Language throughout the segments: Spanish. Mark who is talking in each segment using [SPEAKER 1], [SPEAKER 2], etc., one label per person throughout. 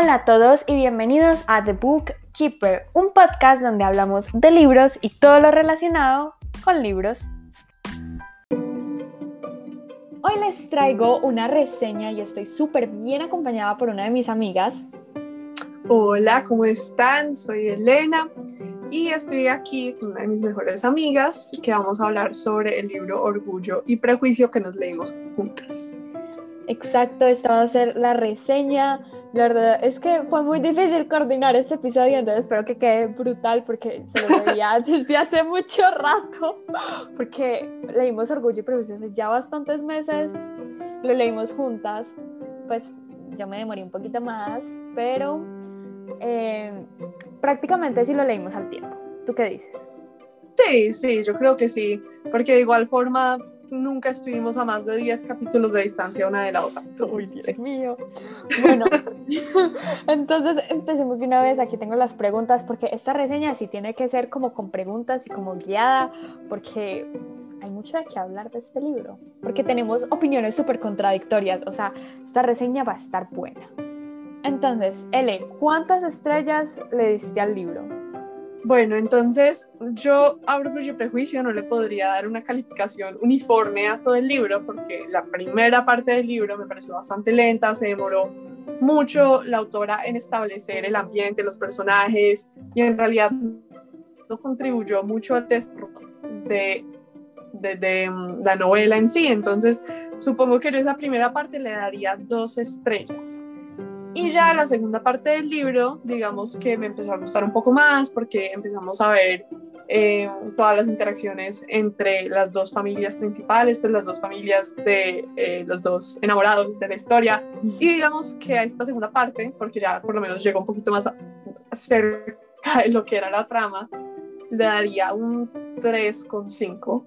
[SPEAKER 1] Hola a todos y bienvenidos a The Book Keeper, un podcast donde hablamos de libros y todo lo relacionado con libros. Hoy les traigo una reseña y estoy súper bien acompañada por una de mis amigas.
[SPEAKER 2] Hola, ¿cómo están? Soy Elena y estoy aquí con una de mis mejores amigas que vamos a hablar sobre el libro Orgullo y Prejuicio que nos leímos juntas.
[SPEAKER 1] Exacto, esta va a ser la reseña. La verdad es que fue muy difícil coordinar este episodio, entonces espero que quede brutal porque se lo veía desde hace mucho rato. Porque leímos Orgullo y Prejuicio hace ya bastantes meses, lo leímos juntas, pues yo me demoré un poquito más, pero eh, prácticamente sí lo leímos al tiempo. ¿Tú qué dices?
[SPEAKER 2] Sí, sí, yo creo que sí, porque de igual forma nunca estuvimos a más de 10 capítulos de distancia una de la otra.
[SPEAKER 1] Uy, Dios mío. Bueno, entonces empecemos de una vez. Aquí tengo las preguntas, porque esta reseña sí tiene que ser como con preguntas y como guiada, porque hay mucho de qué hablar de este libro, porque tenemos opiniones súper contradictorias. O sea, esta reseña va a estar buena. Entonces, Ele, ¿cuántas estrellas le diste al libro?
[SPEAKER 2] Bueno, entonces yo a Orgullo y Prejuicio no le podría dar una calificación uniforme a todo el libro porque la primera parte del libro me pareció bastante lenta, se demoró mucho la autora en establecer el ambiente, los personajes y en realidad no contribuyó mucho al texto de, de, de mm, la novela en sí. Entonces supongo que yo esa primera parte le daría dos estrellas. Y ya la segunda parte del libro, digamos que me empezó a gustar un poco más porque empezamos a ver eh, todas las interacciones entre las dos familias principales, pues las dos familias de eh, los dos enamorados de la historia. Y digamos que a esta segunda parte, porque ya por lo menos llegó un poquito más cerca de lo que era la trama, le daría un 3,5.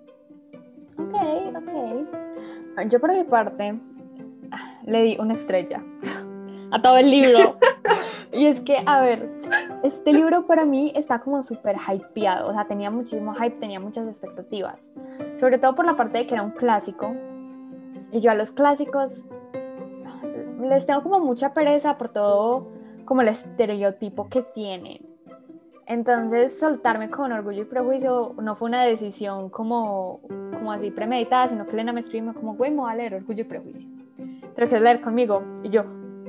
[SPEAKER 1] Ok, ok. Yo por mi parte le di una estrella a todo el libro. y es que, a ver, este libro para mí está como súper hypeado, o sea, tenía muchísimo hype, tenía muchas expectativas, sobre todo por la parte de que era un clásico. Y yo a los clásicos les tengo como mucha pereza por todo como el estereotipo que tienen. Entonces, soltarme con orgullo y prejuicio no fue una decisión como, como así premeditada, sino que Elena me escribió como, güey, me voy a leer orgullo y prejuicio. ¿Te lo quieres leer conmigo? Y yo,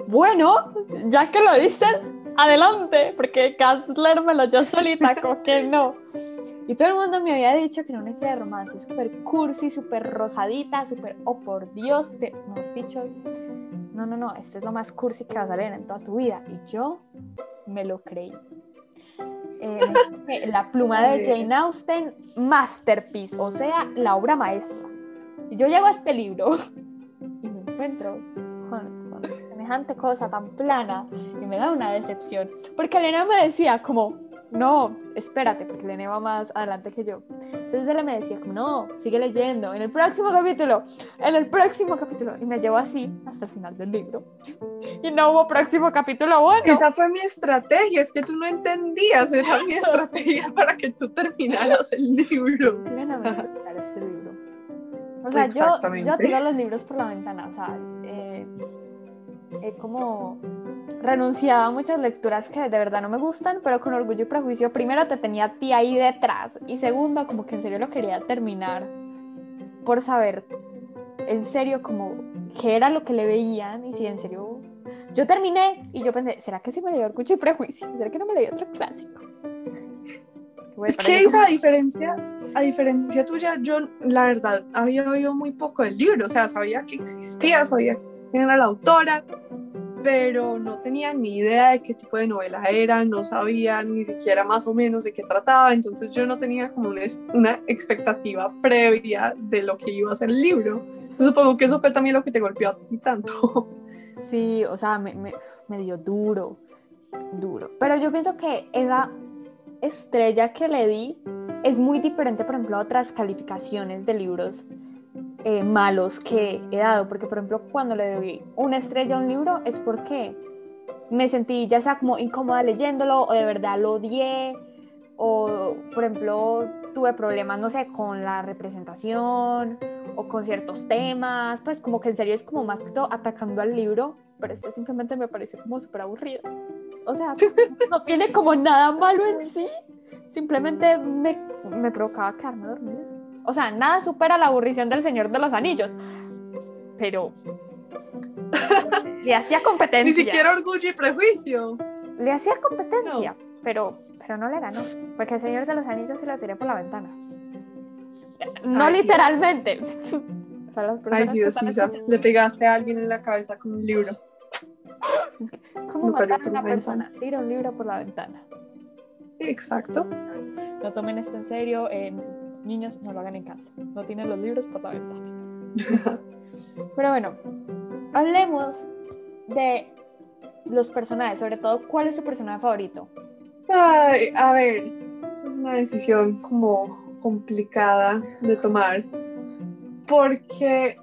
[SPEAKER 1] bueno, ya que lo dices, adelante, porque Kassler me lo yo solita, como que no. Y todo el mundo me había dicho que era una historia de romance súper cursi, súper rosadita, súper, oh por Dios, te, no, dicho, no, no, no, esto es lo más cursi que vas a leer en toda tu vida. Y yo me lo creí. Eh, la pluma de Jane Austen, masterpiece, o sea, la obra maestra. Y yo llego a este libro y me encuentro con cosa tan plana y me da una decepción. Porque Elena me decía como, no, espérate, porque Elena va más adelante que yo. Entonces ella me decía como, no, sigue leyendo, en el próximo capítulo, en el próximo capítulo. Y me llevó así hasta el final del libro. Y no hubo próximo capítulo bueno.
[SPEAKER 2] Esa fue mi estrategia, es que tú no entendías, era mi estrategia para que tú terminaras el libro.
[SPEAKER 1] Elena me terminar este libro. O sea, yo, yo tiro los libros por la ventana, o sea, eh, he como renunciado a muchas lecturas que de verdad no me gustan, pero con orgullo y prejuicio, primero te tenía a ti ahí detrás y segundo, como que en serio lo quería terminar por saber en serio como qué era lo que le veían y si en serio yo terminé y yo pensé, ¿será que sí me leí orgullo y prejuicio? ¿Será que no me leí otro clásico?
[SPEAKER 2] es que esa diferencia, a diferencia tuya, yo la verdad había oído muy poco del libro, o sea, sabía que existía, sabía quién era la autora, pero no tenía ni idea de qué tipo de novela era, no sabía ni siquiera más o menos de qué trataba, entonces yo no tenía como una, expectativa previa de lo que iba a ser el libro. Entonces supongo que eso fue también lo que te golpeó a ti tanto.
[SPEAKER 1] Sí, o sea, me, me, me dio duro, duro. Pero yo pienso que esa estrella que le di es muy diferente, por ejemplo, a otras calificaciones de libros eh, malos que he dado, porque por ejemplo cuando le doy una estrella a un libro es porque me sentí ya sea como incómoda leyéndolo o de verdad lo odié o por ejemplo tuve problemas, no sé, con la representación o con ciertos temas, pues como que en serio es como más que todo atacando al libro, pero este simplemente me pareció como súper aburrido. O sea, no tiene como nada malo en sí, simplemente me, me provocaba quedarme dormida. O sea, nada supera la aburrición del Señor de los Anillos, pero le hacía competencia.
[SPEAKER 2] Ni siquiera orgullo y prejuicio.
[SPEAKER 1] Le hacía competencia, pero, pero no le ganó, porque el Señor de los Anillos se lo tiré por la ventana. No
[SPEAKER 2] Ay,
[SPEAKER 1] literalmente. Para las
[SPEAKER 2] Ay, Dios, Isa, le pegaste a alguien en la cabeza con un libro.
[SPEAKER 1] ¿Cómo
[SPEAKER 2] No
[SPEAKER 1] matar a una persona? Tira un libro por la ventana.
[SPEAKER 2] Exacto.
[SPEAKER 1] No tomen esto en serio. eh, niños, no lo hagan en casa. No tienen los libros por la ventana. Pero bueno, hablemos de los personajes. Sobre todo, ¿cuál es tu personaje favorito?
[SPEAKER 2] Ay, a ver, eso es una decisión como complicada de tomar. Porque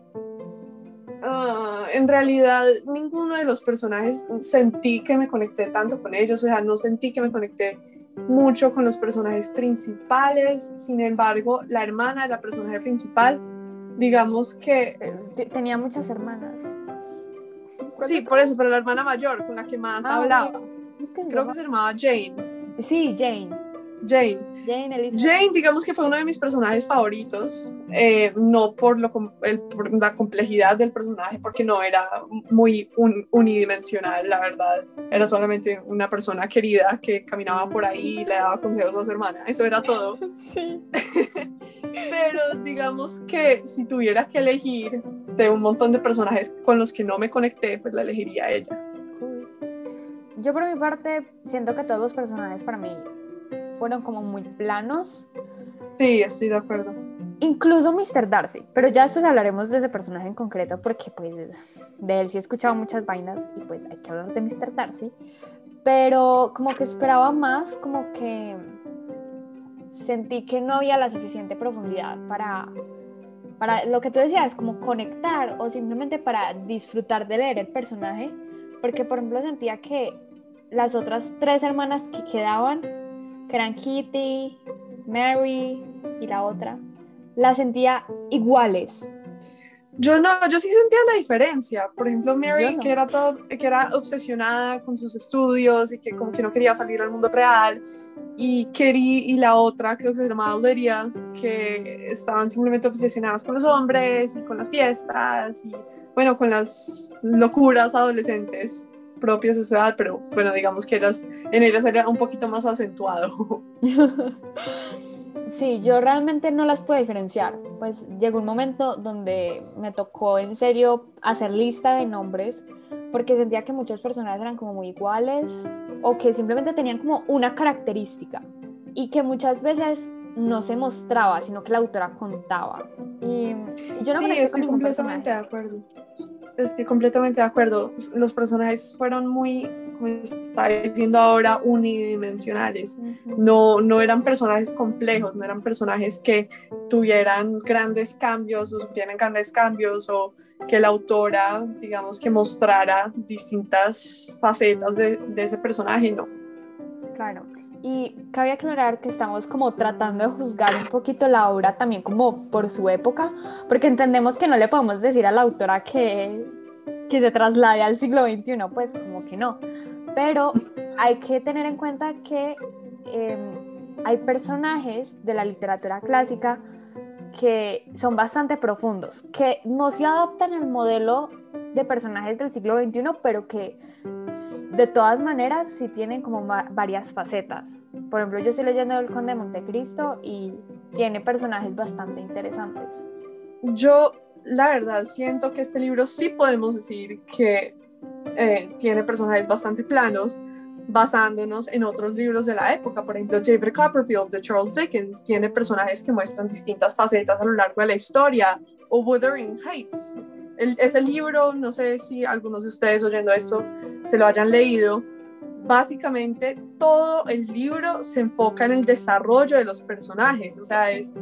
[SPEAKER 2] ah, en realidad ninguno de los personajes sentí que me conecté tanto con ellos. O sea, no sentí que me conecté mucho con los personajes principales. Sin embargo, la hermana de la personaje principal, digamos que
[SPEAKER 1] Eh, te- Tenía muchas hermanas. ¿Cuál
[SPEAKER 2] Sí, por eso, pero la hermana mayor con la que más
[SPEAKER 1] Ah,
[SPEAKER 2] hablaba,
[SPEAKER 1] ok. ¿Cómo es que se
[SPEAKER 2] creo que se llamaba Jane.
[SPEAKER 1] Sí, Jane.
[SPEAKER 2] Jane.
[SPEAKER 1] Jane Elizabeth.
[SPEAKER 2] Jane, digamos que fue uno de mis personajes favoritos, eh, no por, lo, com- el- por la complejidad del personaje, porque no era muy un- unidimensional, la verdad. Era solamente una persona querida que caminaba por ahí y le daba consejos a su hermana. Eso era todo.
[SPEAKER 1] Sí.
[SPEAKER 2] Pero digamos que si tuviera que elegir de un montón de personajes con los que no me conecté, pues la elegiría ella.
[SPEAKER 1] Yo por mi parte siento que todos los personajes para mí fueron como muy planos,
[SPEAKER 2] Sí, estoy de acuerdo.
[SPEAKER 1] incluso Mr. Darcy, pero ya después hablaremos de ese personaje en concreto porque pues de él sí he escuchado muchas vainas y pues hay que hablar de Mr. Darcy, pero como que esperaba más, como que sentí que no había la suficiente profundidad para para lo que tú decías, como conectar o simplemente para disfrutar de leer el personaje, porque por ejemplo sentía que las otras tres hermanas que quedaban, que eran Kitty, Mary y la otra, las sentía iguales.
[SPEAKER 2] Yo no, yo sí sentía la diferencia. Por ejemplo, Mary,
[SPEAKER 1] no.
[SPEAKER 2] que era todo, que era obsesionada con sus estudios y que como que no quería salir al mundo real. Y Kerry y la otra, creo que se llamaba Lydia, que estaban simplemente obsesionadas con los hombres y con las fiestas y bueno, con las locuras adolescentes propias de su edad, pero bueno, digamos que ellas, en ellas era un poquito más acentuado.
[SPEAKER 1] Sí, yo realmente no las puedo diferenciar. Pues llegó un momento donde me tocó en serio hacer lista de nombres porque sentía que muchas personas eran como muy iguales o que simplemente tenían como una característica y que muchas veces no se mostraba, sino que la autora contaba. Y, yo no
[SPEAKER 2] sí,
[SPEAKER 1] con
[SPEAKER 2] estoy completamente de
[SPEAKER 1] personaje.
[SPEAKER 2] acuerdo. Estoy completamente de acuerdo. Los personajes fueron muy, como está diciendo ahora, unidimensionales. No, no eran personajes complejos, no eran personajes que tuvieran grandes cambios o sufrieran grandes cambios o que la autora, digamos, que mostrara distintas facetas de, de ese personaje, no.
[SPEAKER 1] Claro. Y cabe aclarar que estamos como tratando de juzgar un poquito la obra también como por su época, porque entendemos que no le podemos decir a la autora que, que se traslade al siglo XXI, pues como que no. Pero hay que tener en cuenta que eh, hay personajes de la literatura clásica que son bastante profundos, que no se adaptan al modelo de personajes del siglo XXI, pero que de todas maneras sí tienen como varias facetas. Por ejemplo, yo estoy leyendo El Conde de Montecristo y tiene personajes bastante interesantes.
[SPEAKER 2] Yo, la verdad, siento que este libro sí podemos decir que eh, tiene personajes bastante planos, basándonos en otros libros de la época. Por ejemplo, David Copperfield de Charles Dickens tiene personajes que muestran distintas facetas a lo largo de la historia. O Wuthering Heights. El- ese libro, no sé si algunos de ustedes oyendo esto se lo hayan leído. Básicamente todo el libro se enfoca en el desarrollo de los personajes, o sea, es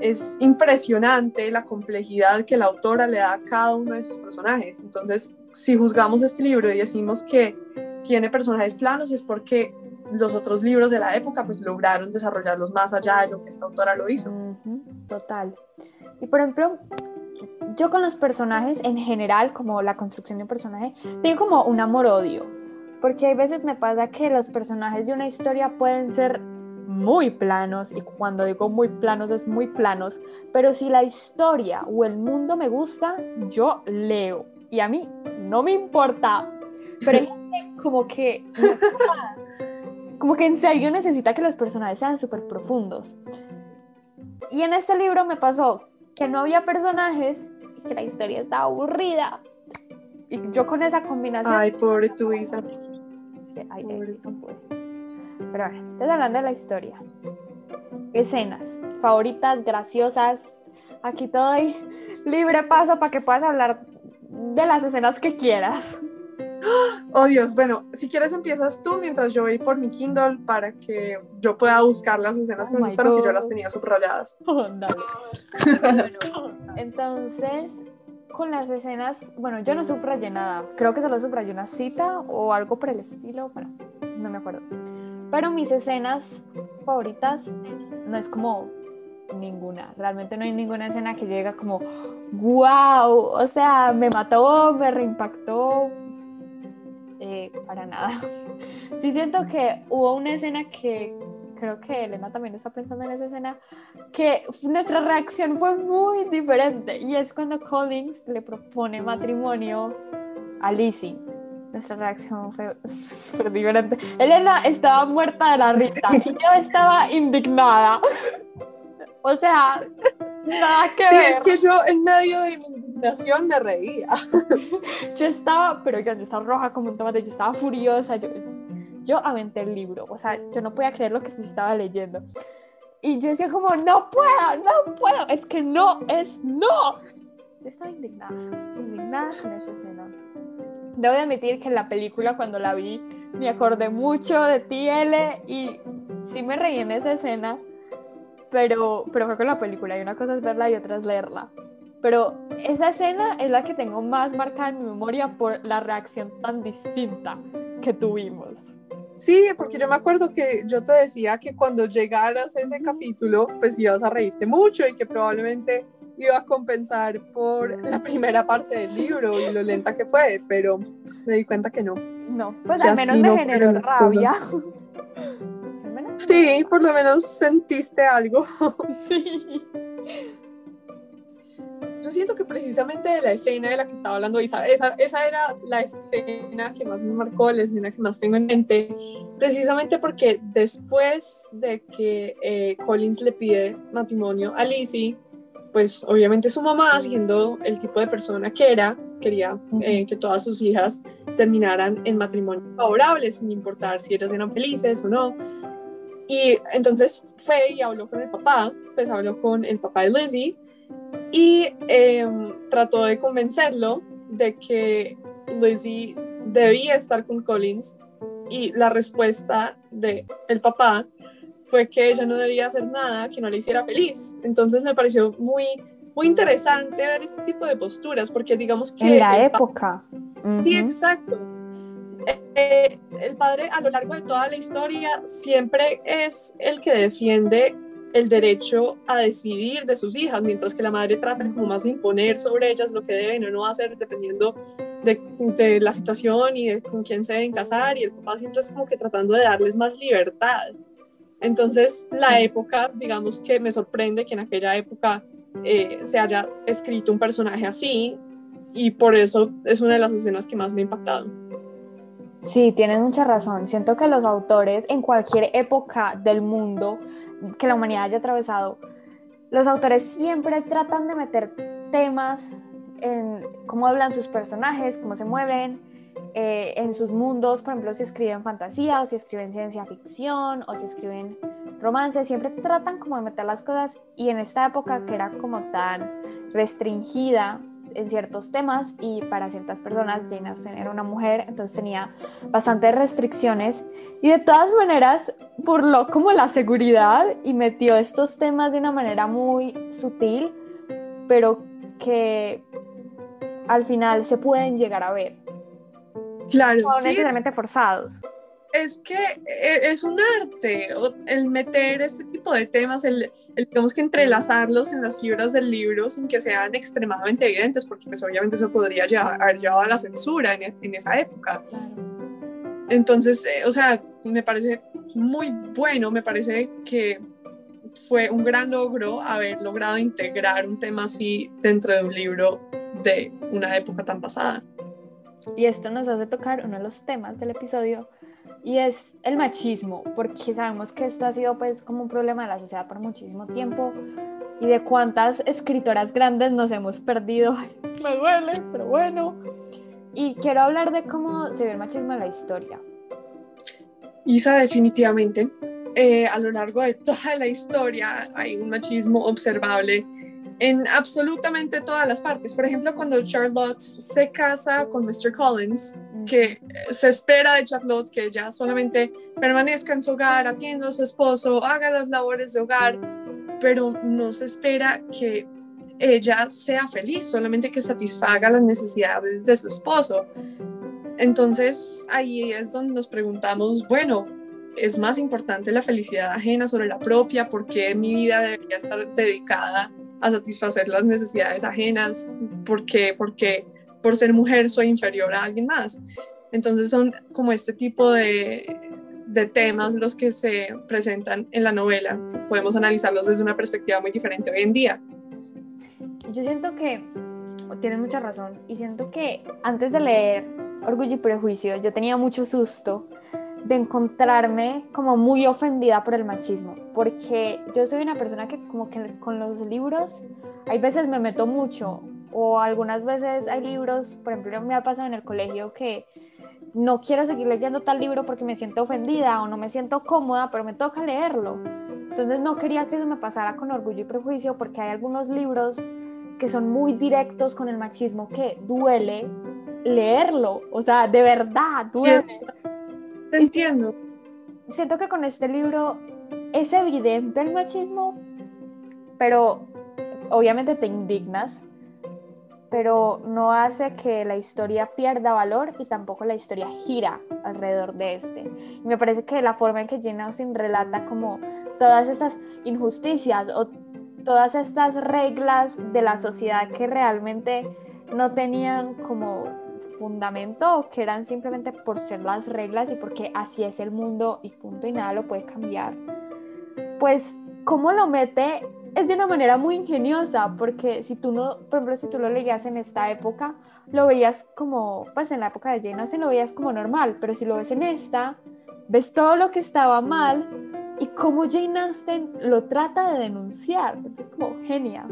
[SPEAKER 2] es impresionante la complejidad que la autora le da a cada uno de sus personajes. Entonces, si juzgamos este libro y decimos que tiene personajes planos, es porque los otros libros de la época pues lograron desarrollarlos más allá de lo que esta autora lo hizo.
[SPEAKER 1] Total. Y por ejemplo, yo con los personajes en general, como la construcción de un personaje, tengo como un amor-odio. Porque hay veces me pasa que los personajes de una historia pueden ser muy planos, y cuando digo muy planos es muy planos, pero si la historia o el mundo me gusta, yo leo. Y a mí no me importa. Pero hay gente como que... Como que en serio necesita que los personajes sean súper profundos. Y en este libro me pasó que no había personajes y que la historia estaba aburrida. Y yo con esa combinación...
[SPEAKER 2] Ay, pobre tu Isa.
[SPEAKER 1] Sí, ay,
[SPEAKER 2] Pobre
[SPEAKER 1] éxito, pues. Pero a ver, estoy hablando de la historia. Escenas favoritas, graciosas. Aquí te doy libre paso para que puedas hablar de las escenas que quieras.
[SPEAKER 2] Oh Dios, bueno, si quieres empiezas tú mientras yo voy por mi Kindle para que yo pueda buscar las escenas que
[SPEAKER 1] Oh
[SPEAKER 2] me
[SPEAKER 1] my
[SPEAKER 2] gustaron que yo las tenía subrayadas.
[SPEAKER 1] Bueno, entonces, con las escenas, bueno, yo no subrayé nada. Creo que solo subrayé una cita o algo por el estilo. Bueno, no me acuerdo. Pero mis escenas favoritas no es como ninguna. Realmente no hay ninguna escena que llega como, wow, o sea, me mató, me reimpactó. Para nada. Sí siento que hubo una escena que creo que Elena también está pensando en esa escena, que nuestra reacción fue muy diferente. Y es cuando Collins le propone matrimonio a Lizzie. Nuestra reacción fue súper diferente. Elena estaba muerta de la risa y yo estaba indignada. O sea, nada que
[SPEAKER 2] Sí,
[SPEAKER 1] ver.
[SPEAKER 2] es que yo en medio de mi indignación me reía.
[SPEAKER 1] Yo estaba, pero yo, estaba roja como un tomate, yo estaba furiosa, yo, yo aventé el libro, o sea, yo no podía creer lo que yo estaba leyendo. Y yo decía como, no puedo, no puedo, es que no, es no. Yo estaba indignada, indignada con esa escena. Debo de admitir que en la película cuando la vi me acordé mucho de ti, L, y sí me reí en esa escena, pero, pero fue con la película, y una cosa es verla y otra es leerla. Pero esa escena es la que tengo más marcada en mi memoria por la reacción tan distinta que tuvimos.
[SPEAKER 2] Sí, porque yo me acuerdo que yo te decía que cuando llegaras a ese capítulo, pues ibas a reírte mucho y que probablemente iba a compensar por la primera parte del libro y lo lenta que fue, pero me di cuenta que no.
[SPEAKER 1] No, pues al menos me
[SPEAKER 2] no
[SPEAKER 1] generó rabia.
[SPEAKER 2] Sí, por lo menos sentiste algo.
[SPEAKER 1] sí.
[SPEAKER 2] Yo siento que precisamente de la escena de la que estaba hablando Isa, esa, esa era la escena que más me marcó, la escena que más tengo en mente, precisamente porque después de que eh, Collins le pide matrimonio a Lizzie, pues obviamente su mamá, siendo el tipo de persona que era, quería eh, que todas sus hijas terminaran en matrimonio favorable, sin importar si ellas eran felices o no. Y entonces fue y habló con el papá, pues habló con el papá de Lizzie y eh, trató de convencerlo de que Lizzie debía estar con Collins y la respuesta de el papá fue que ella no debía hacer nada que no le hiciera feliz. Entonces me pareció muy, muy interesante ver este tipo de posturas porque digamos que...
[SPEAKER 1] En la época.
[SPEAKER 2] Sí, exacto. Eh, el padre a lo largo de toda la historia siempre es el que defiende el derecho a decidir de sus hijas, mientras que la madre trata como más de imponer sobre ellas lo que deben o no hacer dependiendo de, de la situación y de con quién se deben casar y el papá siempre es como que tratando de darles más libertad. Entonces la época, digamos que me sorprende que en aquella época eh, se haya escrito un personaje así y por eso es una de las escenas que más me ha impactado.
[SPEAKER 1] Sí, tienes mucha razón. Siento que los autores en cualquier época del mundo que la humanidad haya atravesado, los autores siempre tratan de meter temas en cómo hablan sus personajes, cómo se mueven, eh, en sus mundos, por ejemplo, si escriben fantasía o si escriben ciencia ficción o si escriben romance, siempre tratan como de meter las cosas y en esta época que era como tan restringida en ciertos temas y para ciertas personas, Jane Austen era una mujer, entonces tenía bastantes restricciones y de todas maneras burló como la seguridad y metió estos temas de una manera muy sutil, pero que al final se pueden llegar a ver,
[SPEAKER 2] Claro,
[SPEAKER 1] no
[SPEAKER 2] sí,
[SPEAKER 1] necesariamente forzados.
[SPEAKER 2] Es que e, es un arte el meter este tipo de temas, el, digamos que entrelazarlos en las fibras del libro sin que sean extremadamente evidentes, porque pues obviamente eso podría llevar, haber llevado a la censura en, en esa época. Entonces, eh, o sea, me parece muy bueno, me parece que fue un gran logro haber logrado integrar un tema así dentro de un libro de una época tan pasada.
[SPEAKER 1] Y esto nos hace tocar uno de los temas del episodio y es el machismo, porque sabemos que esto ha sido pues como un problema de la sociedad por muchísimo tiempo y de cuántas escritoras grandes nos hemos perdido. me duele, pero bueno. Y quiero hablar de cómo se ve el machismo en la historia.
[SPEAKER 2] Isa, definitivamente. Eh, a lo largo de toda la historia hay un machismo observable en absolutamente todas las partes. Por ejemplo, cuando Charlotte se casa con Mr. Collins, que se espera de Charlotte que ella solamente permanezca en su hogar, atienda a su esposo, haga las labores de hogar, pero no se espera que ella sea feliz, solamente que satisfaga las necesidades de su esposo. Entonces ahí es donde nos preguntamos, bueno, ¿es más importante la felicidad ajena sobre la propia? ¿Por qué mi vida debería estar dedicada a satisfacer las necesidades ajenas? ¿Por qué? Porque por ser mujer soy inferior a alguien más. Entonces son como este tipo de, de temas los que se presentan en la novela. Podemos analizarlos desde una perspectiva muy diferente hoy en día.
[SPEAKER 1] Yo siento que tienes mucha razón y siento que antes de leer Orgullo y Prejuicio yo tenía mucho susto de encontrarme como muy ofendida por el machismo, porque yo soy una persona que como que con los libros hay veces me meto mucho o algunas veces hay libros, por ejemplo, me ha pasado en el colegio que no quiero seguir leyendo tal libro porque me siento ofendida o no me siento cómoda, pero me toca leerlo. Entonces no quería que eso me pasara con orgullo y prejuicio porque hay algunos libros que son muy directos con el machismo que duele leerlo, o sea, de verdad duele.
[SPEAKER 2] Te entiendo.
[SPEAKER 1] Siento que con este libro es evidente el machismo, pero obviamente te indignas pero no hace que la historia pierda valor y tampoco la historia gira alrededor de este. Y me parece que la forma en que Jane Austen relata como todas estas injusticias o todas estas reglas de la sociedad que realmente no tenían como fundamento, que eran simplemente por ser las reglas y porque así es el mundo y punto y nada lo puede cambiar. Pues, ¿cómo lo mete es de una manera muy ingeniosa, porque si tú no, por ejemplo, si tú lo leías en esta época, lo veías como, pues en la época de Jane Austen lo veías como normal, pero si lo ves en esta, ves todo lo que estaba mal y cómo Jane Austen lo trata de denunciar. Entonces, como genial.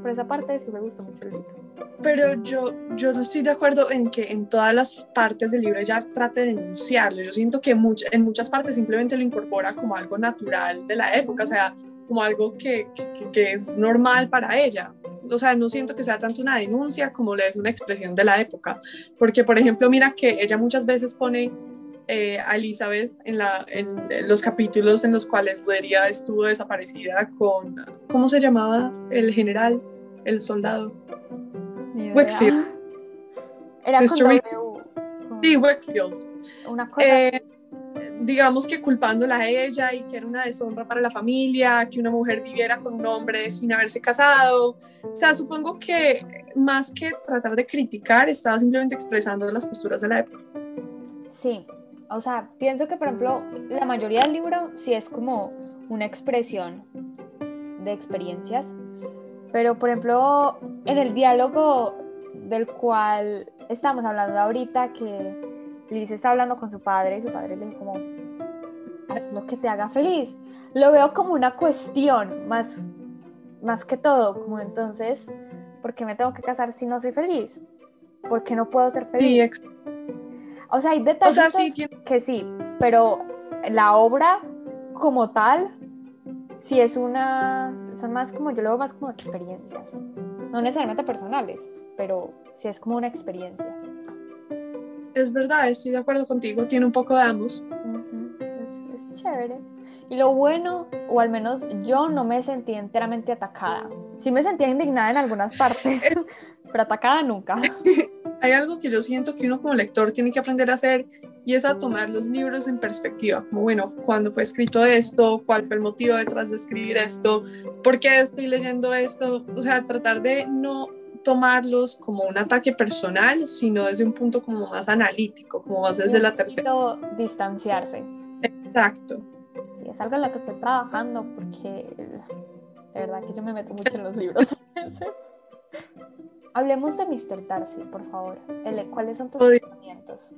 [SPEAKER 1] Por esa parte sí me gusta mucho el libro.
[SPEAKER 2] Pero yo, yo no estoy de acuerdo en que en todas las partes del libro ella trate de denunciarlo. Yo siento que en muchas partes simplemente lo incorpora como algo natural de la época. O sea, como algo que, que, es normal para ella. O sea, no siento que sea tanto una denuncia como le es una expresión de la época. Porque, por ejemplo, mira que ella muchas veces pone eh, a Elizabeth en, la, en, los capítulos en los cuales Luderia estuvo desaparecida con, ¿cómo se llamaba? El general, el soldado. Wakefield.
[SPEAKER 1] Era con w.
[SPEAKER 2] Sí, Wakefield. Una cosa. Eh, digamos que culpándola a ella y que era una deshonra para la familia, que una mujer viviera con un hombre sin haberse casado. O sea, supongo que más que tratar de criticar, estaba simplemente expresando las posturas de la época.
[SPEAKER 1] Sí, o sea, pienso que por ejemplo la mayoría del libro sí es como una expresión de experiencias, pero por ejemplo en el diálogo del cual estamos hablando ahorita, que Liz está hablando con su padre y su padre le dice como, haz lo que te haga feliz. Lo veo como una cuestión, más, más que todo, como entonces, ¿por qué me tengo que casar si no soy feliz? ¿Por qué no puedo ser feliz? o sea, hay detalles que sí, pero la obra como tal, sí es una, son más como, yo lo veo más como experiencias, no necesariamente personales, pero sí es como una experiencia
[SPEAKER 2] es verdad, estoy de acuerdo contigo, tiene un poco de ambos.
[SPEAKER 1] es, chévere. Y lo bueno, o al menos yo no me sentí enteramente atacada. Sí me sentía indignada en algunas partes, pero atacada nunca.
[SPEAKER 2] Hay algo que yo siento que uno como lector tiene que aprender a hacer y es a tomar los libros en perspectiva, como bueno, ¿cuándo fue escrito esto? ¿Cuál fue el motivo detrás de escribir esto? ¿Por qué estoy leyendo esto? O sea, tratar de no tomarlos como un ataque personal, sino desde un punto como más analítico, como más desde la tercera.
[SPEAKER 1] Distanciarse.
[SPEAKER 2] Exacto.
[SPEAKER 1] Sí, es algo en lo que estoy trabajando porque de verdad que yo me meto mucho en los libros. Hablemos de Mr. Darcy, por favor. ¿Cuáles son tus pensamientos?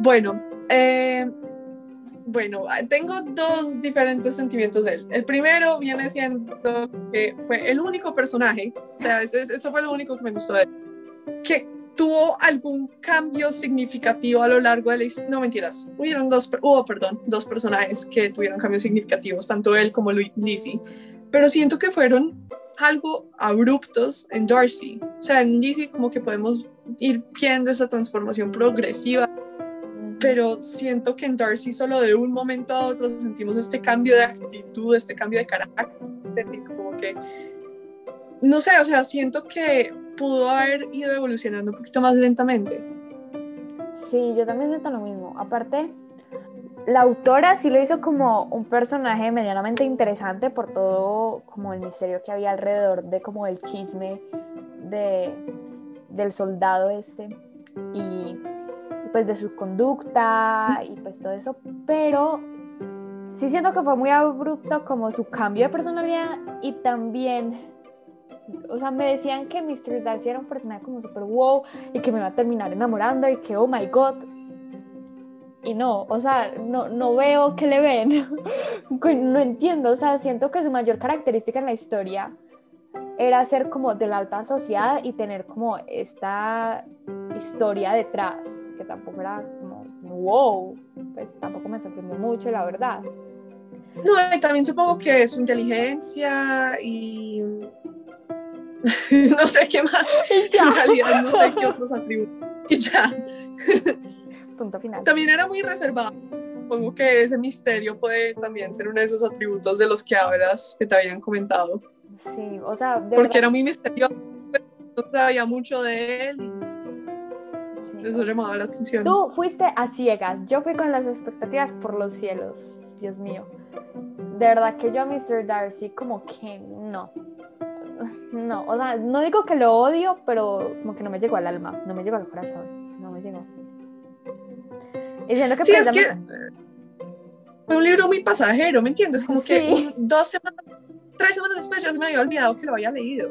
[SPEAKER 2] Bueno, eh, bueno, tengo dos diferentes sentimientos de él. El primero viene siendo que fue el único personaje, o sea, eso fue lo único que me gustó de él, que tuvo algún cambio significativo a lo largo de la historia. No mentiras, hubieron dos, hubo, perdón, dos personajes que tuvieron cambios significativos, tanto él como Lizzie, pero siento que fueron algo abruptos en Darcy. O sea, en Lizzie como que podemos ir viendo esa transformación progresiva pero siento que en Darcy solo de un momento a otro sentimos este cambio de actitud, este cambio de carácter, como que, no sé, o sea, siento que pudo haber ido evolucionando un poquito más lentamente.
[SPEAKER 1] Sí, yo también siento lo mismo. Aparte, la autora sí lo hizo como un personaje medianamente interesante por todo como el misterio que había alrededor de como el chisme de, del soldado este y pues de su conducta y pues todo eso, pero sí siento que fue muy abrupto como su cambio de personalidad y también, o sea, me decían que Mr. Darcy era un personaje como súper wow y que me iba a terminar enamorando y que, oh my god. Y no, o sea, no, no veo que le ven. no entiendo, o sea, siento que su mayor característica en la historia era ser como de la alta sociedad y tener como esta historia detrás, que tampoco era como wow, pues tampoco me sorprendió mucho, la verdad.
[SPEAKER 2] No, también supongo que su inteligencia y no sé qué más. En realidad no sé qué otros atributos. Y ya.
[SPEAKER 1] Punto final.
[SPEAKER 2] También era muy reservado. Supongo que ese misterio puede también ser uno de esos atributos de los que hablas que te habían comentado.
[SPEAKER 1] Sí, o sea,
[SPEAKER 2] porque era muy misterioso, no sabía mucho de él eso llamaba la atención.
[SPEAKER 1] Tú fuiste a ciegas, yo fui con las expectativas por los cielos, Dios mío. De verdad que yo a Mr. Darcy como que no. No, o sea, no digo que lo odio, pero como que no me llegó al alma, no me llegó al corazón, no me llegó.
[SPEAKER 2] Y que sí, es que fue un libro muy pasajero, ¿me entiendes? Como que dos semanas, tres semanas después ya se me había olvidado que lo había leído.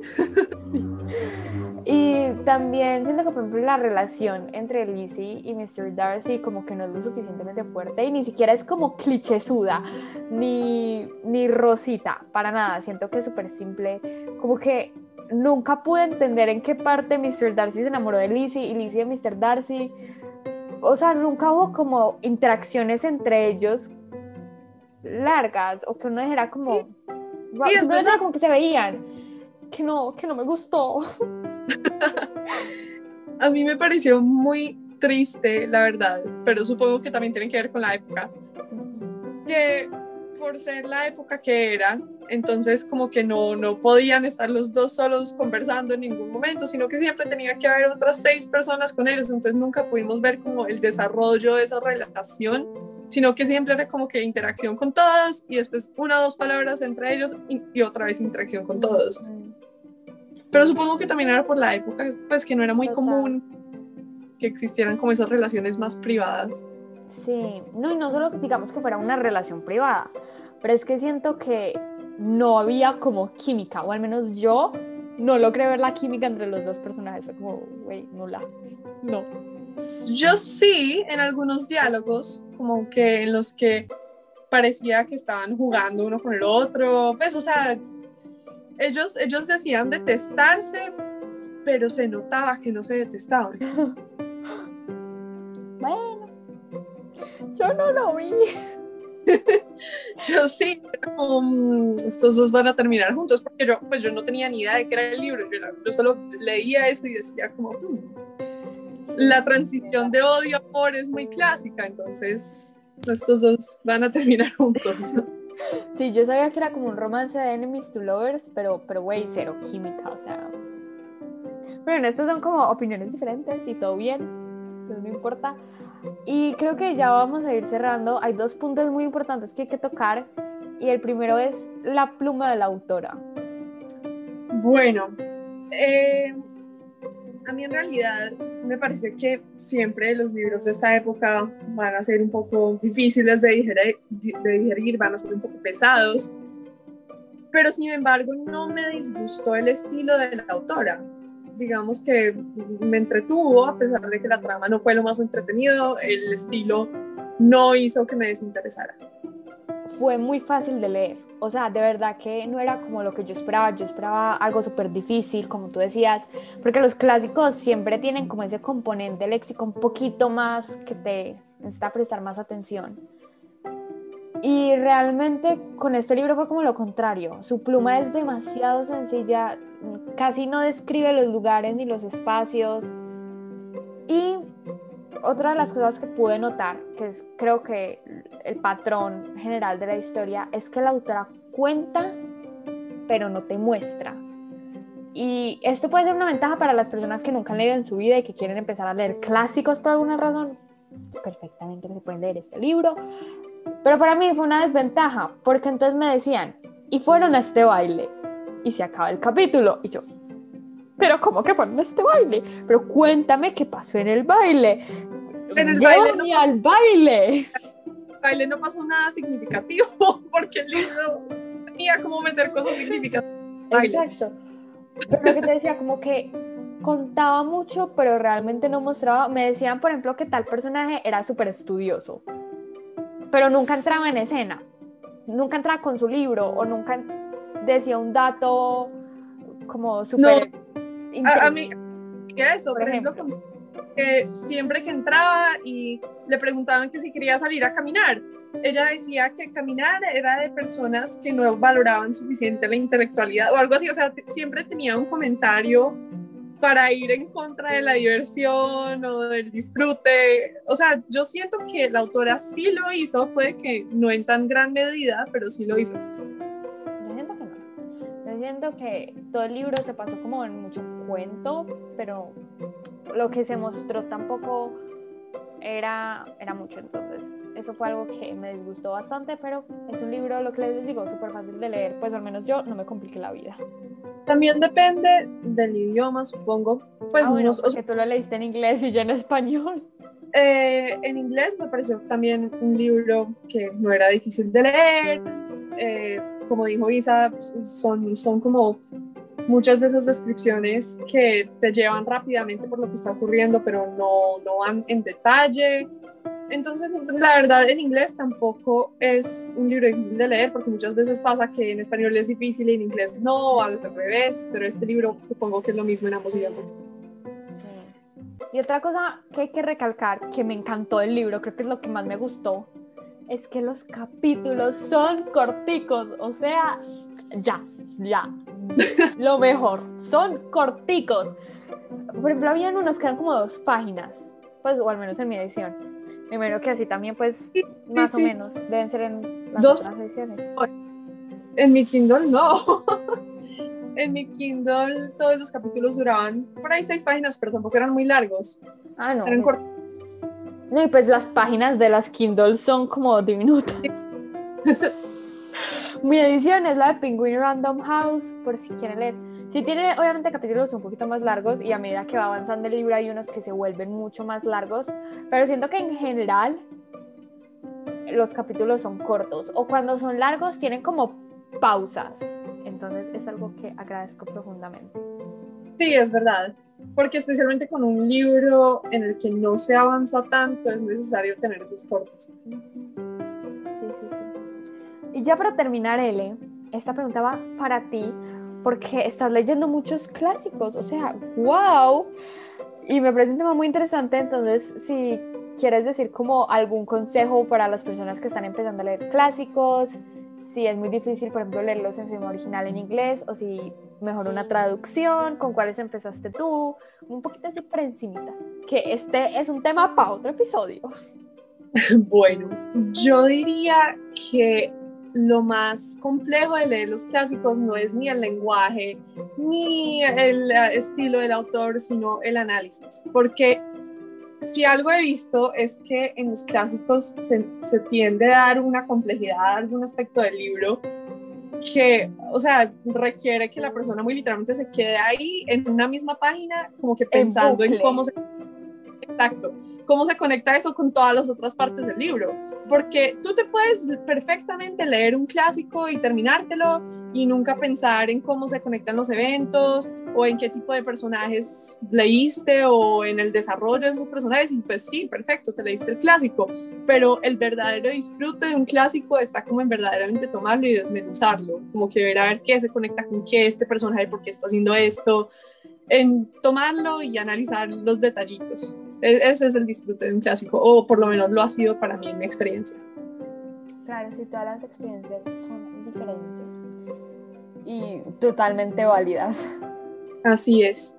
[SPEAKER 1] Y también siento que, por ejemplo, la relación entre Lizzie y Mr. Darcy como que no es lo suficientemente fuerte y ni siquiera es como clichésuda, ni, ni rosita, para nada. Siento que es súper simple. Como que nunca pude entender en qué parte Mr. Darcy se enamoró de Lizzie y Lizzie de Mr. Darcy. O sea, nunca hubo como interacciones entre ellos largas o que uno dijera como... Y es como que se veían. Que no, que no me gustó.
[SPEAKER 2] a mí me pareció muy triste, la verdad, pero supongo que también tiene que ver con la época. Que por ser la época que era, entonces como que no, no podían estar los dos solos conversando en ningún momento, sino que siempre tenía que haber otras seis personas con ellos, entonces nunca pudimos ver como el desarrollo de esa relación, sino que siempre era como que interacción con todos y después una o dos palabras entre ellos y, y otra vez interacción con todos. Pero supongo que también era por la época, pues que no era muy común que existieran como esas relaciones más privadas.
[SPEAKER 1] Sí, no, y no solo digamos que fuera una relación privada, pero es que siento que no había como química, o al menos yo no logré ver la química entre los dos personajes, fue como, güey, nula, no.
[SPEAKER 2] Yo sí, en algunos diálogos, como que en los que parecía que estaban jugando uno con el otro, pues, o sea, ellos, ellos decían detestarse, pero se notaba que no se detestaban.
[SPEAKER 1] bueno, yo no lo vi.
[SPEAKER 2] yo sí, mm, estos dos van a terminar juntos, porque yo, pues yo no tenía ni idea de qué era el libro, yo, solo leía eso y decía como, hmm, la transición de odio a amor es muy clásica, entonces estos dos van a terminar juntos.
[SPEAKER 1] Sí, yo sabía que era como un romance de enemies to lovers, pero, pero, güey, cero química, o sea. En estos son como opiniones diferentes y todo bien. no importa. Y creo que ya vamos a ir cerrando. Hay dos puntos muy importantes que hay que tocar y el primero es la pluma de la autora.
[SPEAKER 2] Bueno, eh, a mí en realidad me parece que siempre los libros de esta época van a ser un poco difíciles de digerir, de digerir, van a ser un poco pesados, pero sin embargo no me disgustó el estilo de la autora. Digamos que me entretuvo, a pesar de que la trama no fue lo más entretenido, el estilo no hizo que me desinteresara.
[SPEAKER 1] Fue muy fácil de leer, o sea, de verdad que no era como lo que yo esperaba, yo esperaba algo súper difícil, como tú decías, porque los clásicos siempre tienen como ese componente léxico un poquito más que te necesita prestar más atención. Y realmente con este libro fue como lo contrario. Su pluma es demasiado sencilla, casi no describe los lugares ni los espacios. Y otra de las cosas que pude notar, que es creo que el patrón general de la historia, es que la autora cuenta, pero no te muestra. Y esto puede ser una ventaja para las personas que nunca han leído en su vida y que quieren empezar a leer clásicos por alguna razón. Perfectamente se pueden leer este libro. Pero para mí fue una desventaja, porque entonces me decían, y fueron a este baile, y se acaba el capítulo, y yo, pero ¿cómo que fueron a este baile? Pero cuéntame qué pasó en el baile.
[SPEAKER 2] En el baile
[SPEAKER 1] no, al baile.
[SPEAKER 2] el baile no pasó nada significativo, porque el libro tenía como meter cosas significativas.
[SPEAKER 1] Exacto. Pero lo que te decía, como que contaba mucho, pero realmente no mostraba. Me decían, por ejemplo, que tal personaje era súper estudioso pero nunca entraba en escena, nunca entraba con su libro o nunca decía un dato como súper...
[SPEAKER 2] No, a, mí, eso, por, ejemplo, siempre que entraba y le preguntaban que si quería salir a caminar, ella decía que caminar era de personas que no valoraban suficiente la intelectualidad o algo así, o sea, siempre tenía un comentario para ir en contra de la diversión o del disfrute. O sea, yo siento que la autora sí lo hizo, puede que no en tan gran medida, pero sí lo hizo.
[SPEAKER 1] Yo siento que no. Yo siento que todo el libro se pasó como en mucho cuento, pero lo que se mostró tampoco era, era mucho. Entonces, eso fue algo que me disgustó bastante, pero es un libro, lo que les digo, súper fácil de leer, pues al menos yo no me compliqué la vida.
[SPEAKER 2] También depende del idioma, supongo. Pues
[SPEAKER 1] ah, bueno, que tú lo leíste en inglés y yo en español.
[SPEAKER 2] Eh, en inglés me pareció también un libro que no era difícil de leer. Eh, como dijo Isa, son, son como muchas de esas descripciones que te llevan rápidamente por lo que está ocurriendo, pero no, no van en detalle. Entonces, la verdad, en inglés tampoco es un libro difícil de leer, porque muchas veces pasa que en español es difícil y en inglés no, al revés, pero este libro supongo que es lo mismo en ambos idiomas.
[SPEAKER 1] Sí. Y otra cosa que hay que recalcar, que me encantó del libro, creo que es lo que más me gustó, es que los capítulos son corticos, o sea, ya, ya, lo mejor, son corticos. Por ejemplo, habían unos que eran como dos páginas, pues, o al menos en mi edición Primero que así también, pues, más o menos, deben ser en las otras ediciones.
[SPEAKER 2] En mi Kindle no. en mi Kindle todos los capítulos duraban por ahí seis páginas, pero tampoco eran muy largos.
[SPEAKER 1] Ah, no. Eran cortos. No, y pues las páginas de las Kindle son como diminutas. mi edición es la de Penguin Random House, por si quieren leer. Sí tiene obviamente capítulos un poquito más largos y a medida que va avanzando el libro hay unos que se vuelven mucho más largos, pero siento que en general los capítulos son cortos o cuando son largos tienen como pausas. Entonces es algo que agradezco profundamente.
[SPEAKER 2] Sí, es verdad, porque especialmente con un libro en el que no se avanza tanto es necesario tener esos cortos. Sí,
[SPEAKER 1] sí, sí. Y ya para terminar, Ele, esta pregunta va para ti porque estás leyendo muchos clásicos, o sea, wow. Y me parece un tema muy interesante, entonces si quieres decir como algún consejo para las personas que están empezando a leer clásicos, si es muy difícil, por ejemplo, leerlos en su idioma original en inglés, o si mejor una traducción, con cuáles empezaste tú, un poquito así por encimita, que este es un tema para otro episodio.
[SPEAKER 2] Bueno, yo diría que lo más complejo de leer los clásicos no es ni el lenguaje, ni el eh, estilo del autor, sino el análisis, porque si algo he visto es que en los clásicos se, se tiende a dar una complejidad a algún aspecto del libro que, o sea, requiere que la persona muy literalmente se quede ahí en una misma página, como que pensando en, cómo se... Exacto, cómo se conecta eso con todas las otras partes del libro. Porque tú te puedes perfectamente leer un clásico y terminártelo y nunca pensar en cómo se conectan los eventos o en qué tipo de personajes leíste o en el desarrollo de esos personajes. Y pues sí, perfecto, te leíste el clásico, pero el verdadero disfrute de un clásico está como en verdaderamente tomarlo y desmenuzarlo, como que ver a ver qué se conecta con qué este personaje, por qué está haciendo esto, en tomarlo y analizar los detallitos. E-, ese es el disfrute de un clásico, o por lo menos lo ha sido para mí en mi experiencia.
[SPEAKER 1] Claro, sí, todas las experiencias son diferentes y totalmente válidas.
[SPEAKER 2] Así es.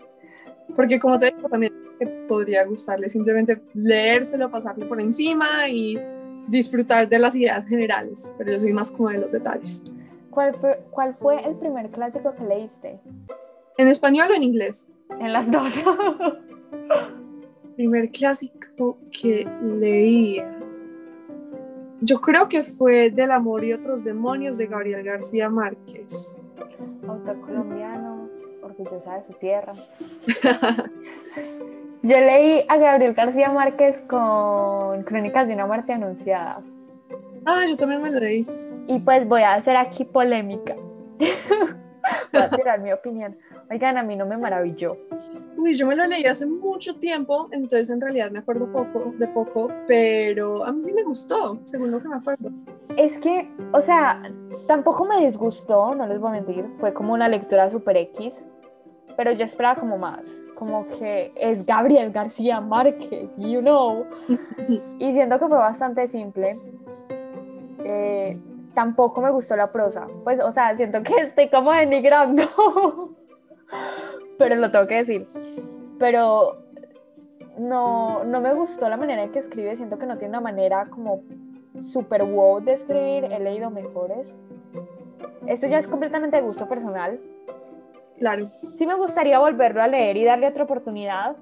[SPEAKER 2] Porque como te digo, también podría gustarle simplemente leérselo, pasarle por encima y disfrutar de las ideas generales, pero yo soy más como de los detalles.
[SPEAKER 1] ¿Cuál fue, ¿Cuál fue el primer clásico que leíste?
[SPEAKER 2] ¿En español o en inglés?
[SPEAKER 1] En las dos.
[SPEAKER 2] primer clásico que leí. Yo creo que fue Del amor y otros demonios de Gabriel García Márquez.
[SPEAKER 1] Autor colombiano, orgullosa de su tierra. Yo leí a Gabriel García Márquez con Crónicas de una muerte anunciada.
[SPEAKER 2] Ah, yo también me lo leí.
[SPEAKER 1] Y pues voy a hacer aquí polémica. voy a tirar mi opinión. Oigan, a mí no me maravilló.
[SPEAKER 2] Uy, yo me lo leí hace mucho tiempo, entonces en realidad me acuerdo poco, de poco, pero a mí sí me gustó, según lo que me acuerdo.
[SPEAKER 1] Es que, o sea, tampoco me disgustó, no les voy a mentir, fue como una lectura super X, pero yo esperaba como más, como que es Gabriel García Márquez, you know. y siento que fue bastante simple. Eh, tampoco me gustó la prosa, pues, o sea, siento que estoy como denigrando, pero lo tengo que decir. Pero no, no me gustó la manera en que escribe, siento que no tiene una manera como super wow de escribir, he leído mejores. Esto ya es completamente de gusto personal,
[SPEAKER 2] Claro.
[SPEAKER 1] Sí me gustaría volverlo a leer y darle otra oportunidad.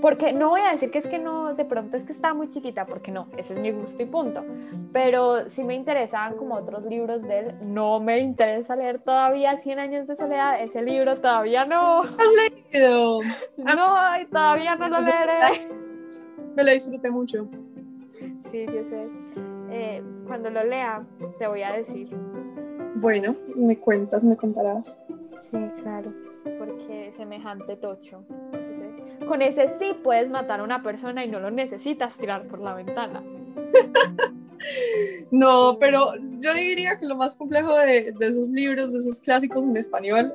[SPEAKER 1] Porque no voy a decir que es que no, de pronto es que estaba muy chiquita, porque no, ese es mi gusto y punto. Pero sí me interesaban como otros libros de él. No me interesa leer todavía 100 años de soledad, ese libro todavía no.
[SPEAKER 2] ¿Has leído?
[SPEAKER 1] No, todavía no lo leeré.
[SPEAKER 2] Me lo disfruté mucho.
[SPEAKER 1] Sí, yo sé. Eh, cuando lo lea, te voy a decir.
[SPEAKER 2] Bueno, me cuentas, me contarás.
[SPEAKER 1] Sí, claro, porque semejante tocho. Con ese sí puedes matar a una persona y no lo necesitas tirar por la ventana.
[SPEAKER 2] no, pero yo diría que lo más complejo de, esos libros, de esos clásicos en español,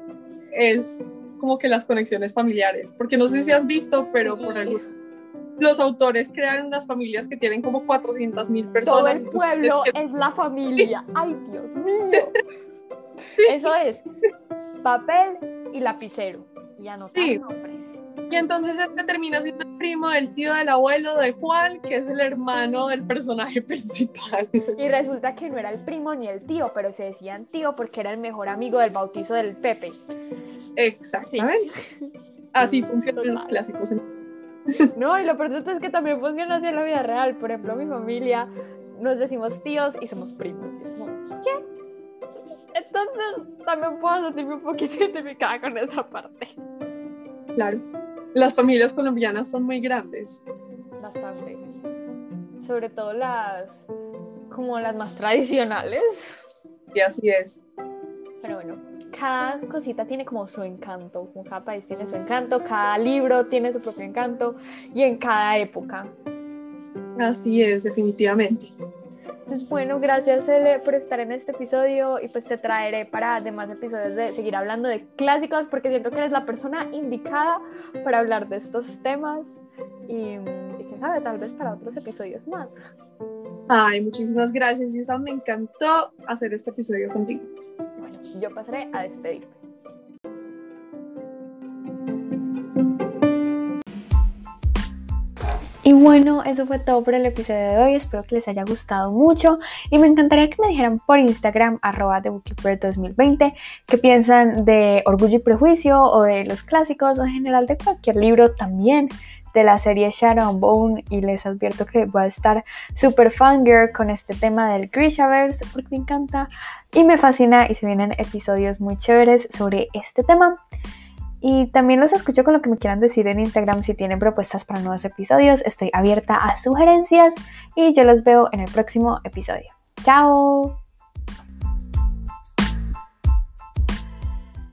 [SPEAKER 2] es como que las conexiones familiares. Porque no sé si has visto, pero por algo los autores crean unas familias que tienen como 400 mil personas.
[SPEAKER 1] Todo el pueblo es la familia. Ay, Dios mío. Eso es papel y lapicero y anotar nombres.
[SPEAKER 2] Y entonces este termina siendo el primo del tío del abuelo de Juan, que es el hermano del personaje principal.
[SPEAKER 1] Y resulta que no era el primo ni el tío, pero se decían tío porque era el mejor amigo del bautizo del Pepe.
[SPEAKER 2] Exactamente. Así funcionan los clásicos.
[SPEAKER 1] No, y lo peor es que también funciona así en la vida real. Por ejemplo, mi familia nos decimos tíos y somos primos. ¿Qué? Entonces también puedo sentirme un poquito identificada con esa parte.
[SPEAKER 2] Claro. Las familias colombianas son muy grandes.
[SPEAKER 1] Bastante. Sobre todo las como las más tradicionales.
[SPEAKER 2] Y así es.
[SPEAKER 1] Pero bueno, cada cosita tiene como su encanto, cada país tiene su encanto, cada libro tiene su propio encanto y en cada época.
[SPEAKER 2] Así es, definitivamente.
[SPEAKER 1] Pues bueno, gracias Ele por estar en este episodio y pues te traeré para demás episodios de seguir hablando de clásicos porque siento que eres la persona indicada para hablar de estos temas y, quién sabe, tal vez para otros episodios más.
[SPEAKER 2] Ay, muchísimas gracias Isa, me encantó hacer este episodio contigo.
[SPEAKER 1] Bueno, yo pasaré a despedirme. Y bueno, eso fue todo por el episodio de hoy. Espero que les haya gustado mucho. Y me encantaría que me dijeran por Instagram, arroba 2020, qué piensan de Orgullo y Prejuicio o de los clásicos o en general de cualquier libro también. de la serie Shadow and Bone y les advierto que voy a estar super fangirl con este tema del Grishaverse porque me encanta y me fascina y se vienen episodios muy chéveres sobre este tema. Y también los escucho con lo que me quieran decir en Instagram si tienen propuestas para nuevos episodios. Estoy abierta a sugerencias y yo los veo en el próximo episodio. ¡Chao!